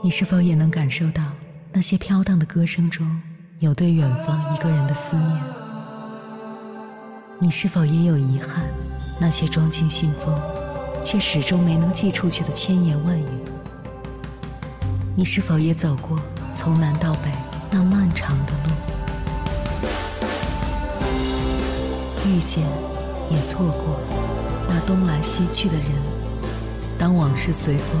你是否也能感受到那些飘荡的歌声中有对远方一个人的思念？你是否也有遗憾？那些装进信封却始终没能寄出去的千言万语？你是否也走过从南到北那漫长的路？遇见，也错过那东来西去的人。当往事随风，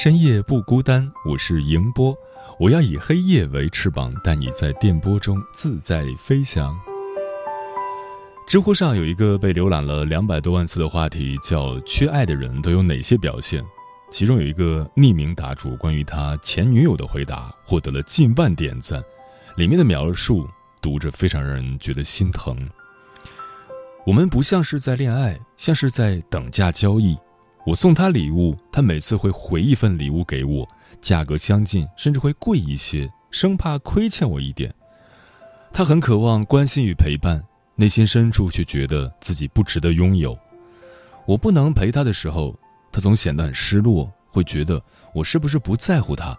深夜不孤单。我是迎波。我要以黑夜为翅膀，带你在电波中自在飞翔。知乎上有一个被浏览了两百多万次的话题，叫“缺爱的人都有哪些表现”。其中有一个匿名答主关于他前女友的回答，获得了近万点赞。里面的描述读着非常让人觉得心疼。我们不像是在恋爱，像是在等价交易。我送他礼物，他每次会回一份礼物给我。价格相近，甚至会贵一些，生怕亏欠我一点。他很渴望关心与陪伴，内心深处却觉得自己不值得拥有。我不能陪他的时候，他总显得很失落，会觉得我是不是不在乎他。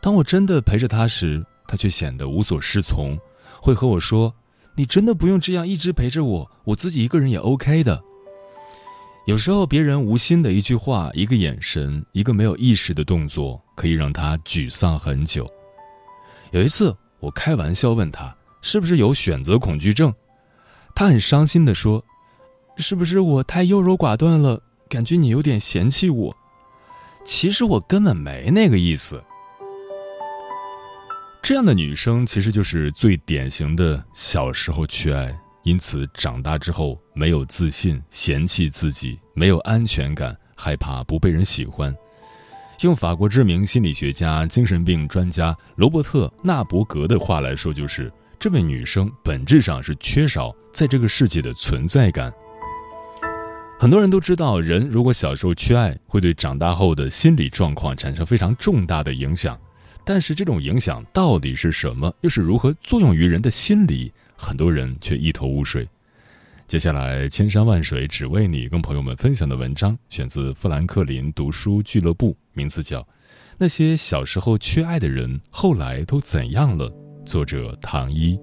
当我真的陪着他时，他却显得无所适从，会和我说：“你真的不用这样一直陪着我，我自己一个人也 OK 的。”有时候，别人无心的一句话、一个眼神、一个没有意识的动作，可以让他沮丧很久。有一次，我开玩笑问他是不是有选择恐惧症，他很伤心的说：“是不是我太优柔寡断了，感觉你有点嫌弃我？”其实我根本没那个意思。这样的女生其实就是最典型的小时候缺爱。因此，长大之后没有自信，嫌弃自己，没有安全感，害怕不被人喜欢。用法国知名心理学家、精神病专家罗伯特·纳伯格的话来说，就是这位女生本质上是缺少在这个世界的存在感。很多人都知道，人如果小时候缺爱，会对长大后的心理状况产生非常重大的影响。但是，这种影响到底是什么？又是如何作用于人的心理？很多人却一头雾水。接下来，千山万水只为你，跟朋友们分享的文章选自富兰克林读书俱乐部，名字叫《那些小时候缺爱的人后来都怎样了》，作者唐一。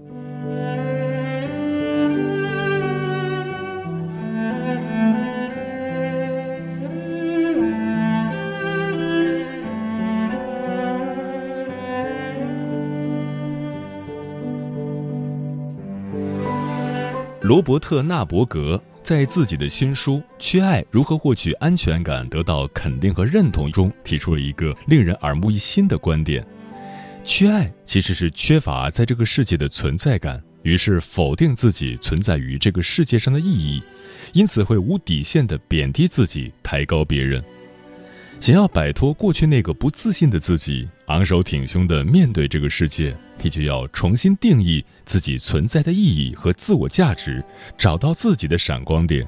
罗伯特·纳伯格在自己的新书《缺爱：如何获取安全感、得到肯定和认同》中提出了一个令人耳目一新的观点：缺爱其实是缺乏在这个世界的存在感，于是否定自己存在于这个世界上的意义，因此会无底线地贬低自己，抬高别人。想要摆脱过去那个不自信的自己，昂首挺胸地面对这个世界，你就要重新定义自己存在的意义和自我价值，找到自己的闪光点。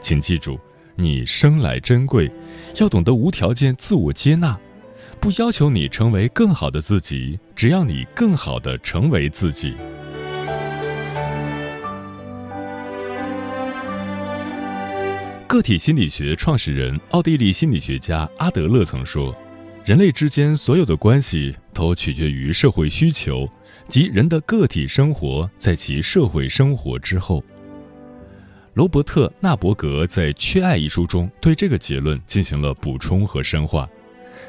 请记住，你生来珍贵，要懂得无条件自我接纳，不要求你成为更好的自己，只要你更好的成为自己。个体心理学创始人、奥地利心理学家阿德勒曾说：“人类之间所有的关系都取决于社会需求，即人的个体生活在其社会生活之后。”罗伯特·纳伯格在《缺爱》一书中对这个结论进行了补充和深化。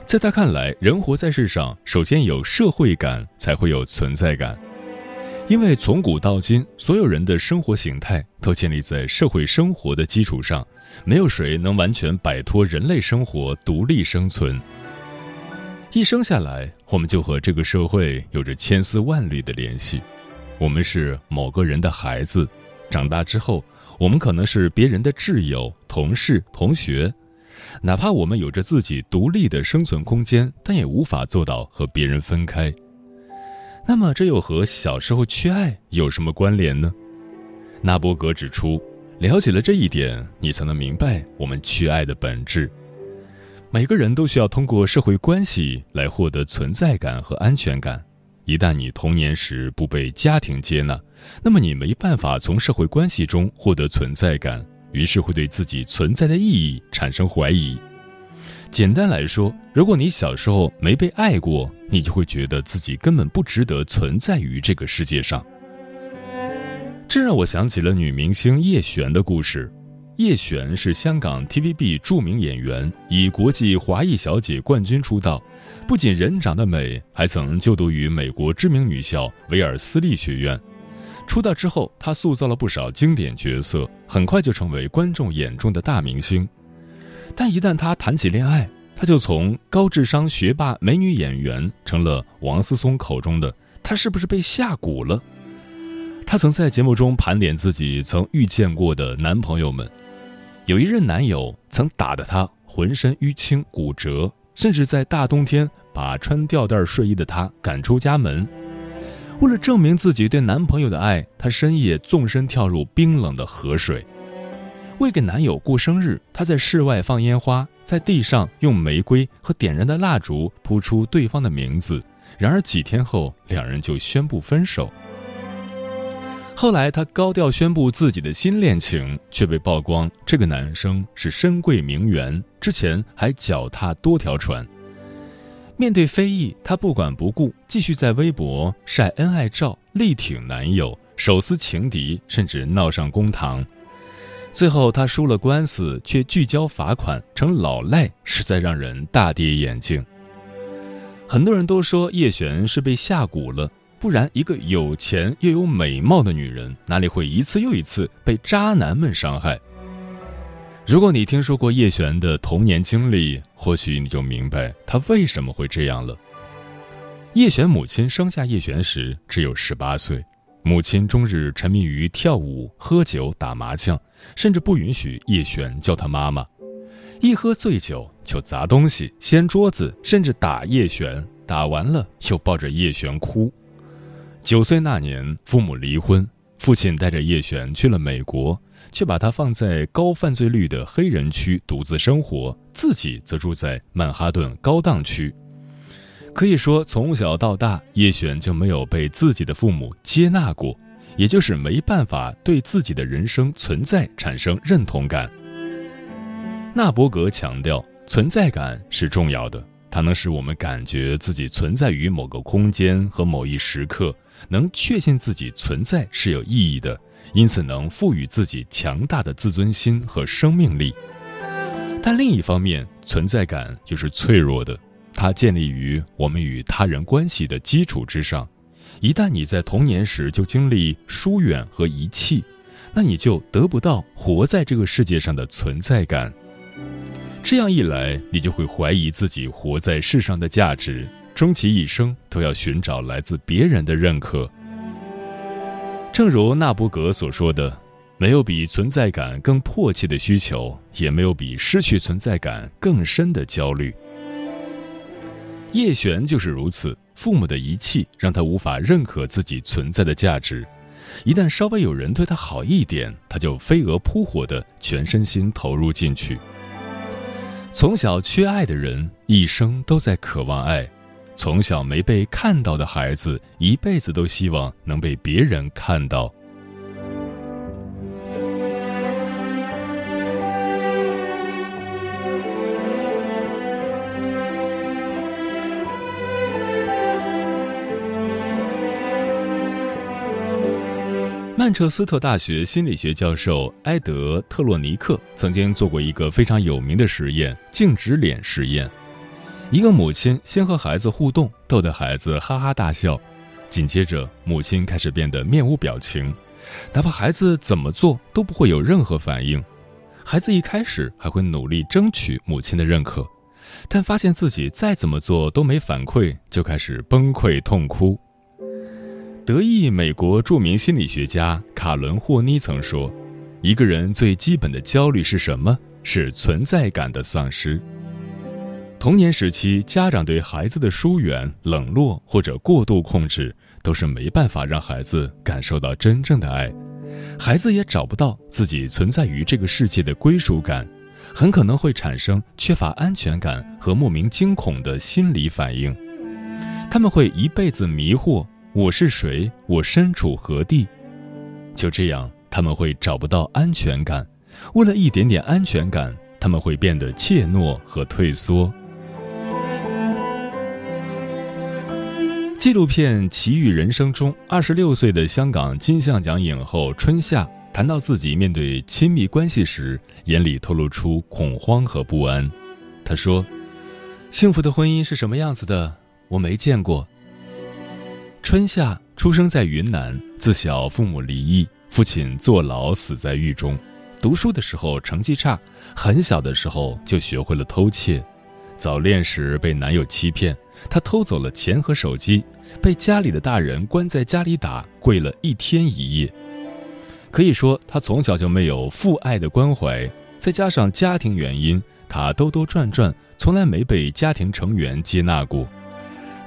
在他看来，人活在世上，首先有社会感，才会有存在感。因为从古到今，所有人的生活形态都建立在社会生活的基础上，没有谁能完全摆脱人类生活独立生存。一生下来，我们就和这个社会有着千丝万缕的联系。我们是某个人的孩子，长大之后，我们可能是别人的挚友、同事、同学。哪怕我们有着自己独立的生存空间，但也无法做到和别人分开。那么这又和小时候缺爱有什么关联呢？纳博格指出，了解了这一点，你才能明白我们缺爱的本质。每个人都需要通过社会关系来获得存在感和安全感。一旦你童年时不被家庭接纳，那么你没办法从社会关系中获得存在感，于是会对自己存在的意义产生怀疑。简单来说，如果你小时候没被爱过，你就会觉得自己根本不值得存在于这个世界上。这让我想起了女明星叶璇的故事。叶璇是香港 TVB 著名演员，以国际华裔小姐冠军出道。不仅人长得美，还曾就读于美国知名女校维尔斯利学院。出道之后，她塑造了不少经典角色，很快就成为观众眼中的大明星。但一旦她谈起恋爱，她就从高智商学霸美女演员成了王思聪口中的“她是不是被下蛊了”。她曾在节目中盘点自己曾遇见过的男朋友们。有一任男友曾打得她浑身淤青、骨折，甚至在大冬天把穿吊带睡衣的她赶出家门。为了证明自己对男朋友的爱，她深夜纵身跳入冰冷的河水。为给男友过生日，她在室外放烟花，在地上用玫瑰和点燃的蜡烛铺出对方的名字。然而几天后，两人就宣布分手。后来，她高调宣布自己的新恋情，却被曝光这个男生是深贵名媛，之前还脚踏多条船。面对非议，她不管不顾，继续在微博晒恩爱照，力挺男友，手撕情敌，甚至闹上公堂。最后，她输了官司，却拒交罚款，成老赖，实在让人大跌眼镜。很多人都说叶璇是被下蛊了。不然，一个有钱又有美貌的女人，哪里会一次又一次被渣男们伤害？如果你听说过叶璇的童年经历，或许你就明白她为什么会这样了。叶璇母亲生下叶璇时只有十八岁，母亲终日沉迷于跳舞、喝酒、打麻将，甚至不允许叶璇叫她妈妈。一喝醉酒就砸东西、掀桌子，甚至打叶璇，打完了又抱着叶璇哭。九岁那年，父母离婚，父亲带着叶璇去了美国，却把她放在高犯罪率的黑人区独自生活，自己则住在曼哈顿高档区。可以说，从小到大，叶璇就没有被自己的父母接纳过，也就是没办法对自己的人生存在产生认同感。纳伯格强调，存在感是重要的，它能使我们感觉自己存在于某个空间和某一时刻。能确信自己存在是有意义的，因此能赋予自己强大的自尊心和生命力。但另一方面，存在感又是脆弱的，它建立于我们与他人关系的基础之上。一旦你在童年时就经历疏远和遗弃，那你就得不到活在这个世界上的存在感。这样一来，你就会怀疑自己活在世上的价值。终其一生都要寻找来自别人的认可。正如纳博格所说的：“没有比存在感更迫切的需求，也没有比失去存在感更深的焦虑。”叶璇就是如此，父母的遗弃让他无法认可自己存在的价值。一旦稍微有人对他好一点，他就飞蛾扑火的全身心投入进去。从小缺爱的人，一生都在渴望爱。从小没被看到的孩子，一辈子都希望能被别人看到。曼彻斯特大学心理学教授埃德·特洛尼克曾经做过一个非常有名的实验——静止脸实验。一个母亲先和孩子互动，逗得孩子哈哈大笑，紧接着母亲开始变得面无表情，哪怕孩子怎么做都不会有任何反应。孩子一开始还会努力争取母亲的认可，但发现自己再怎么做都没反馈，就开始崩溃痛哭。德意美国著名心理学家卡伦霍妮曾说：“一个人最基本的焦虑是什么？是存在感的丧失。”童年时期，家长对孩子的疏远、冷落或者过度控制，都是没办法让孩子感受到真正的爱，孩子也找不到自己存在于这个世界的归属感，很可能会产生缺乏安全感和莫名惊恐的心理反应。他们会一辈子迷惑：我是谁？我身处何地？就这样，他们会找不到安全感。为了一点点安全感，他们会变得怯懦和退缩。纪录片《奇遇人生》中，二十六岁的香港金像奖影后春夏谈到自己面对亲密关系时，眼里透露出恐慌和不安。她说：“幸福的婚姻是什么样子的？我没见过。”春夏出生在云南，自小父母离异，父亲坐牢死在狱中。读书的时候成绩差，很小的时候就学会了偷窃。早恋时被男友欺骗，她偷走了钱和手机。被家里的大人关在家里打，跪了一天一夜。可以说，他从小就没有父爱的关怀，再加上家庭原因，他兜兜转转，从来没被家庭成员接纳过。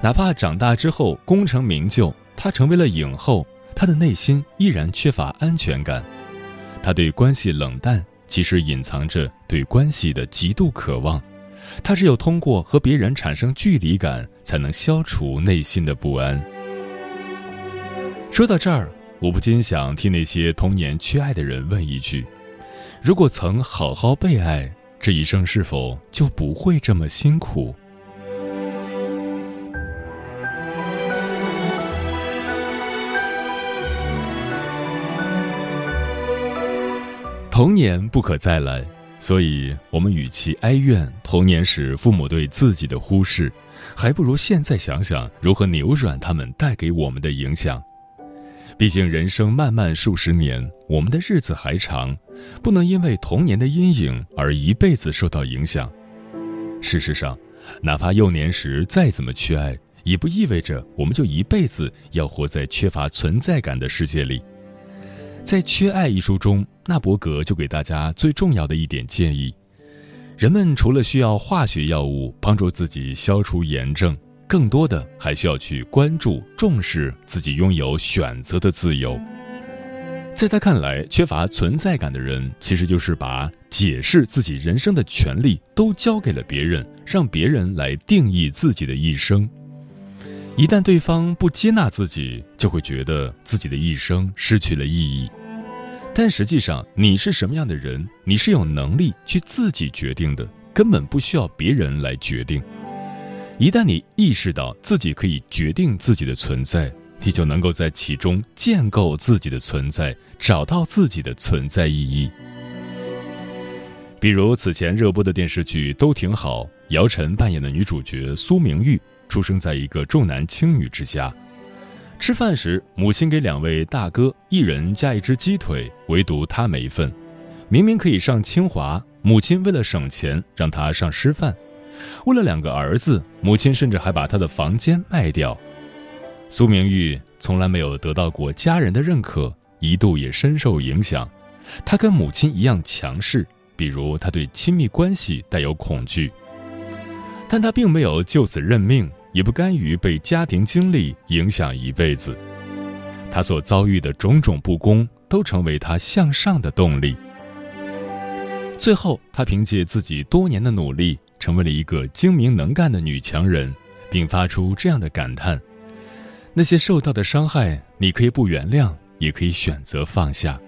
哪怕长大之后功成名就，他成为了影后，他的内心依然缺乏安全感。他对关系冷淡，其实隐藏着对关系的极度渴望。他只有通过和别人产生距离感，才能消除内心的不安。说到这儿，我不禁想替那些童年缺爱的人问一句：如果曾好好被爱，这一生是否就不会这么辛苦？童年不可再来。所以，我们与其哀怨童年时父母对自己的忽视，还不如现在想想如何扭转他们带给我们的影响。毕竟，人生漫漫数十年，我们的日子还长，不能因为童年的阴影而一辈子受到影响。事实上，哪怕幼年时再怎么缺爱，也不意味着我们就一辈子要活在缺乏存在感的世界里。在《缺爱》一书中，纳伯格就给大家最重要的一点建议：人们除了需要化学药物帮助自己消除炎症，更多的还需要去关注、重视自己拥有选择的自由。在他看来，缺乏存在感的人，其实就是把解释自己人生的权利都交给了别人，让别人来定义自己的一生。一旦对方不接纳自己，就会觉得自己的一生失去了意义。但实际上，你是什么样的人，你是有能力去自己决定的，根本不需要别人来决定。一旦你意识到自己可以决定自己的存在，你就能够在其中建构自己的存在，找到自己的存在意义。比如此前热播的电视剧《都挺好》，姚晨扮演的女主角苏明玉，出生在一个重男轻女之家。吃饭时，母亲给两位大哥一人加一只鸡腿，唯独他没份。明明可以上清华，母亲为了省钱让他上师范。为了两个儿子，母亲甚至还把他的房间卖掉。苏明玉从来没有得到过家人的认可，一度也深受影响。他跟母亲一样强势，比如他对亲密关系带有恐惧，但他并没有就此认命。也不甘于被家庭经历影响一辈子，他所遭遇的种种不公都成为他向上的动力。最后，他凭借自己多年的努力，成为了一个精明能干的女强人，并发出这样的感叹：“那些受到的伤害，你可以不原谅，也可以选择放下。”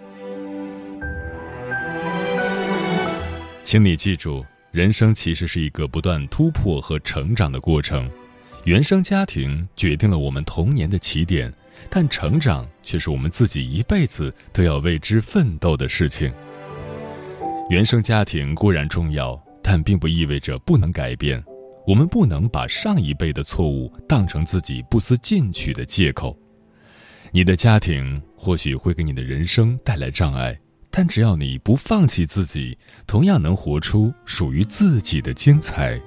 请你记住，人生其实是一个不断突破和成长的过程。原生家庭决定了我们童年的起点，但成长却是我们自己一辈子都要为之奋斗的事情。原生家庭固然重要，但并不意味着不能改变。我们不能把上一辈的错误当成自己不思进取的借口。你的家庭或许会给你的人生带来障碍，但只要你不放弃自己，同样能活出属于自己的精彩。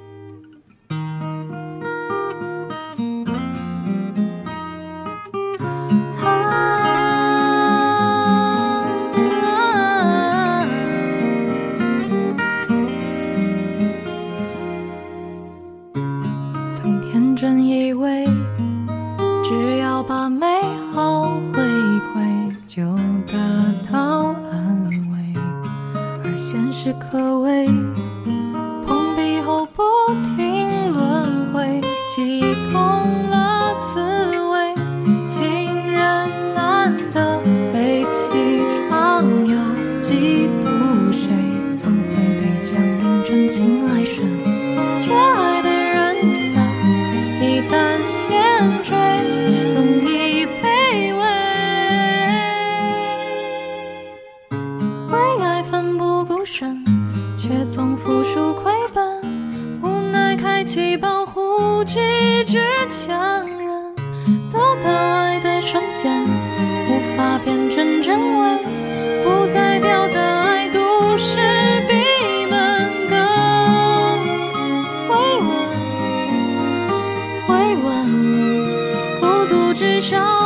碰壁后不停轮回，记忆孤独至少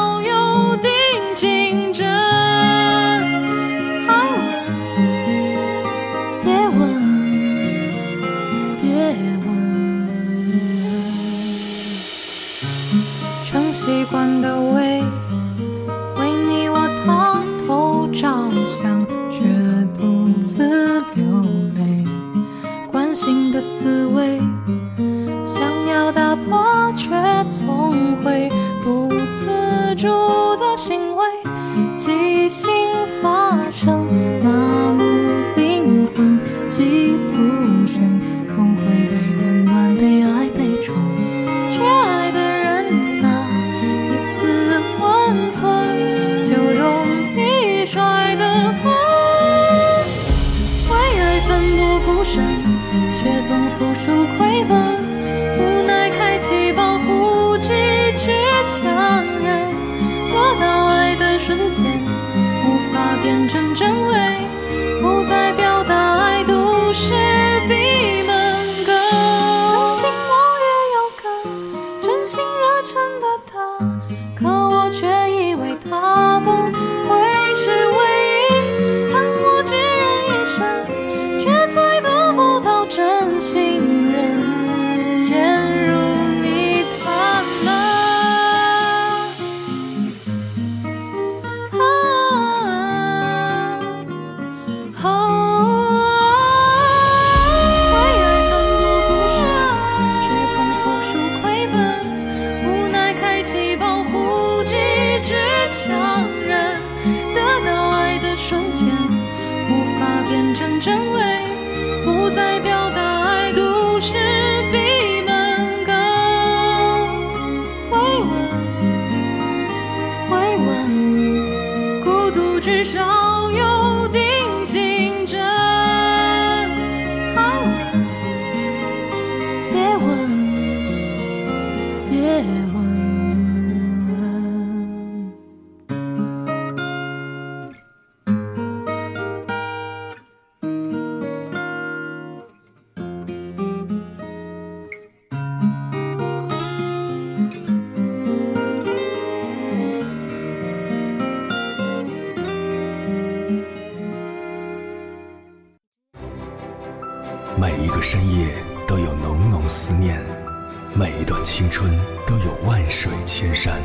每一个深夜都有浓浓思念，每一段青春都有万水千山，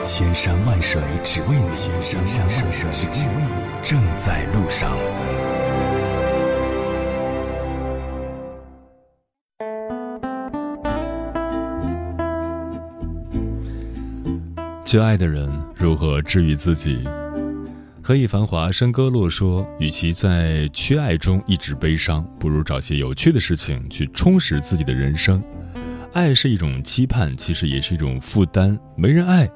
千山万水只为你，千山万水只为你，正在路上。缺爱的人如何治愈自己？何以繁华笙歌落说，与其在缺爱中一直悲伤，不如找些有趣的事情去充实自己的人生。爱是一种期盼，其实也是一种负担。没人爱，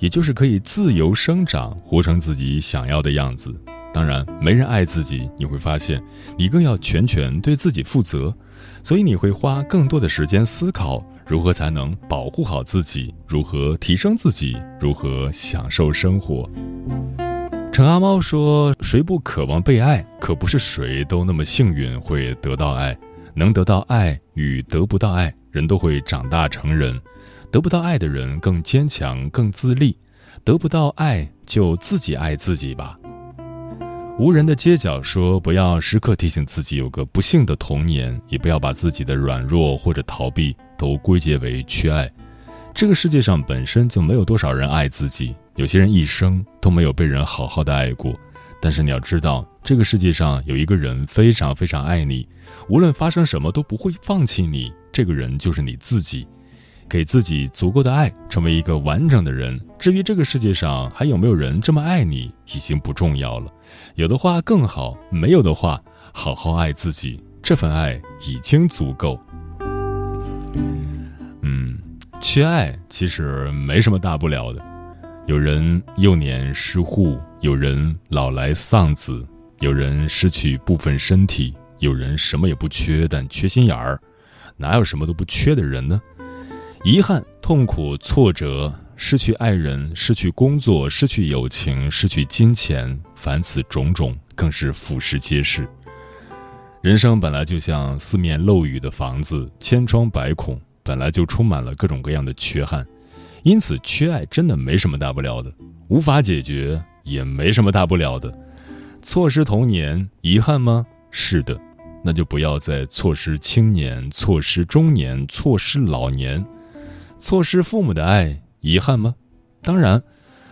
也就是可以自由生长，活成自己想要的样子。当然，没人爱自己，你会发现你更要全权对自己负责，所以你会花更多的时间思考如何才能保护好自己，如何提升自己，如何享受生活。陈阿猫说：“谁不渴望被爱？可不是谁都那么幸运会得到爱。能得到爱与得不到爱，人都会长大成人。得不到爱的人更坚强、更自立；得不到爱，就自己爱自己吧。”无人的街角说：“不要时刻提醒自己有个不幸的童年，也不要把自己的软弱或者逃避都归结为缺爱。这个世界上本身就没有多少人爱自己，有些人一生都没有被人好好的爱过。但是你要知道，这个世界上有一个人非常非常爱你，无论发生什么都不会放弃你。这个人就是你自己。给自己足够的爱，成为一个完整的人。至于这个世界上还有没有人这么爱你，已经不重要了。有的话更好，没有的话，好好爱自己，这份爱已经足够。嗯，缺爱其实没什么大不了的。有人幼年失户，有人老来丧子，有人失去部分身体，有人什么也不缺，但缺心眼儿。哪有什么都不缺的人呢？遗憾、痛苦、挫折，失去爱人，失去工作，失去友情，失去金钱，凡此种种，更是俯拾皆是。人生本来就像四面漏雨的房子，千疮百孔，本来就充满了各种各样的缺憾，因此缺爱真的没什么大不了的，无法解决也没什么大不了的。错失童年，遗憾吗？是的，那就不要再错失青年，错失中年，错失老年。错失父母的爱，遗憾吗？当然，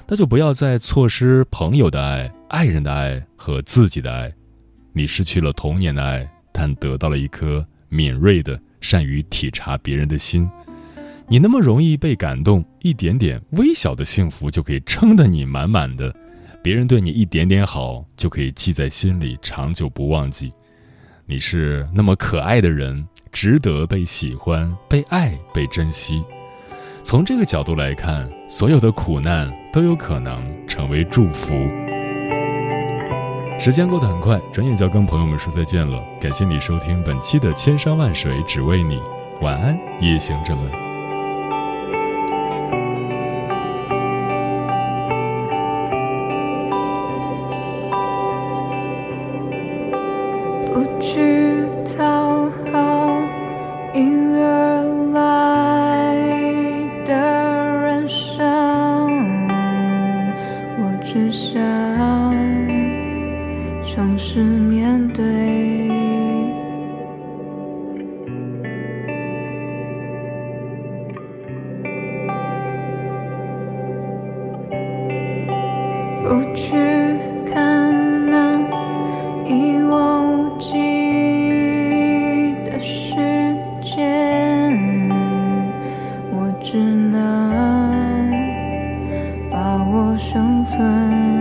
那就不要再错失朋友的爱、爱人的爱和自己的爱。你失去了童年的爱，但得到了一颗敏锐的、善于体察别人的心。你那么容易被感动，一点点微小的幸福就可以撑得你满满的。别人对你一点点好，就可以记在心里，长久不忘记。你是那么可爱的人，值得被喜欢、被爱、被珍惜。从这个角度来看，所有的苦难都有可能成为祝福。时间过得很快，转眼就要跟朋友们说再见了。感谢你收听本期的《千山万水只为你》，晚安，夜行者们。只能把握生存。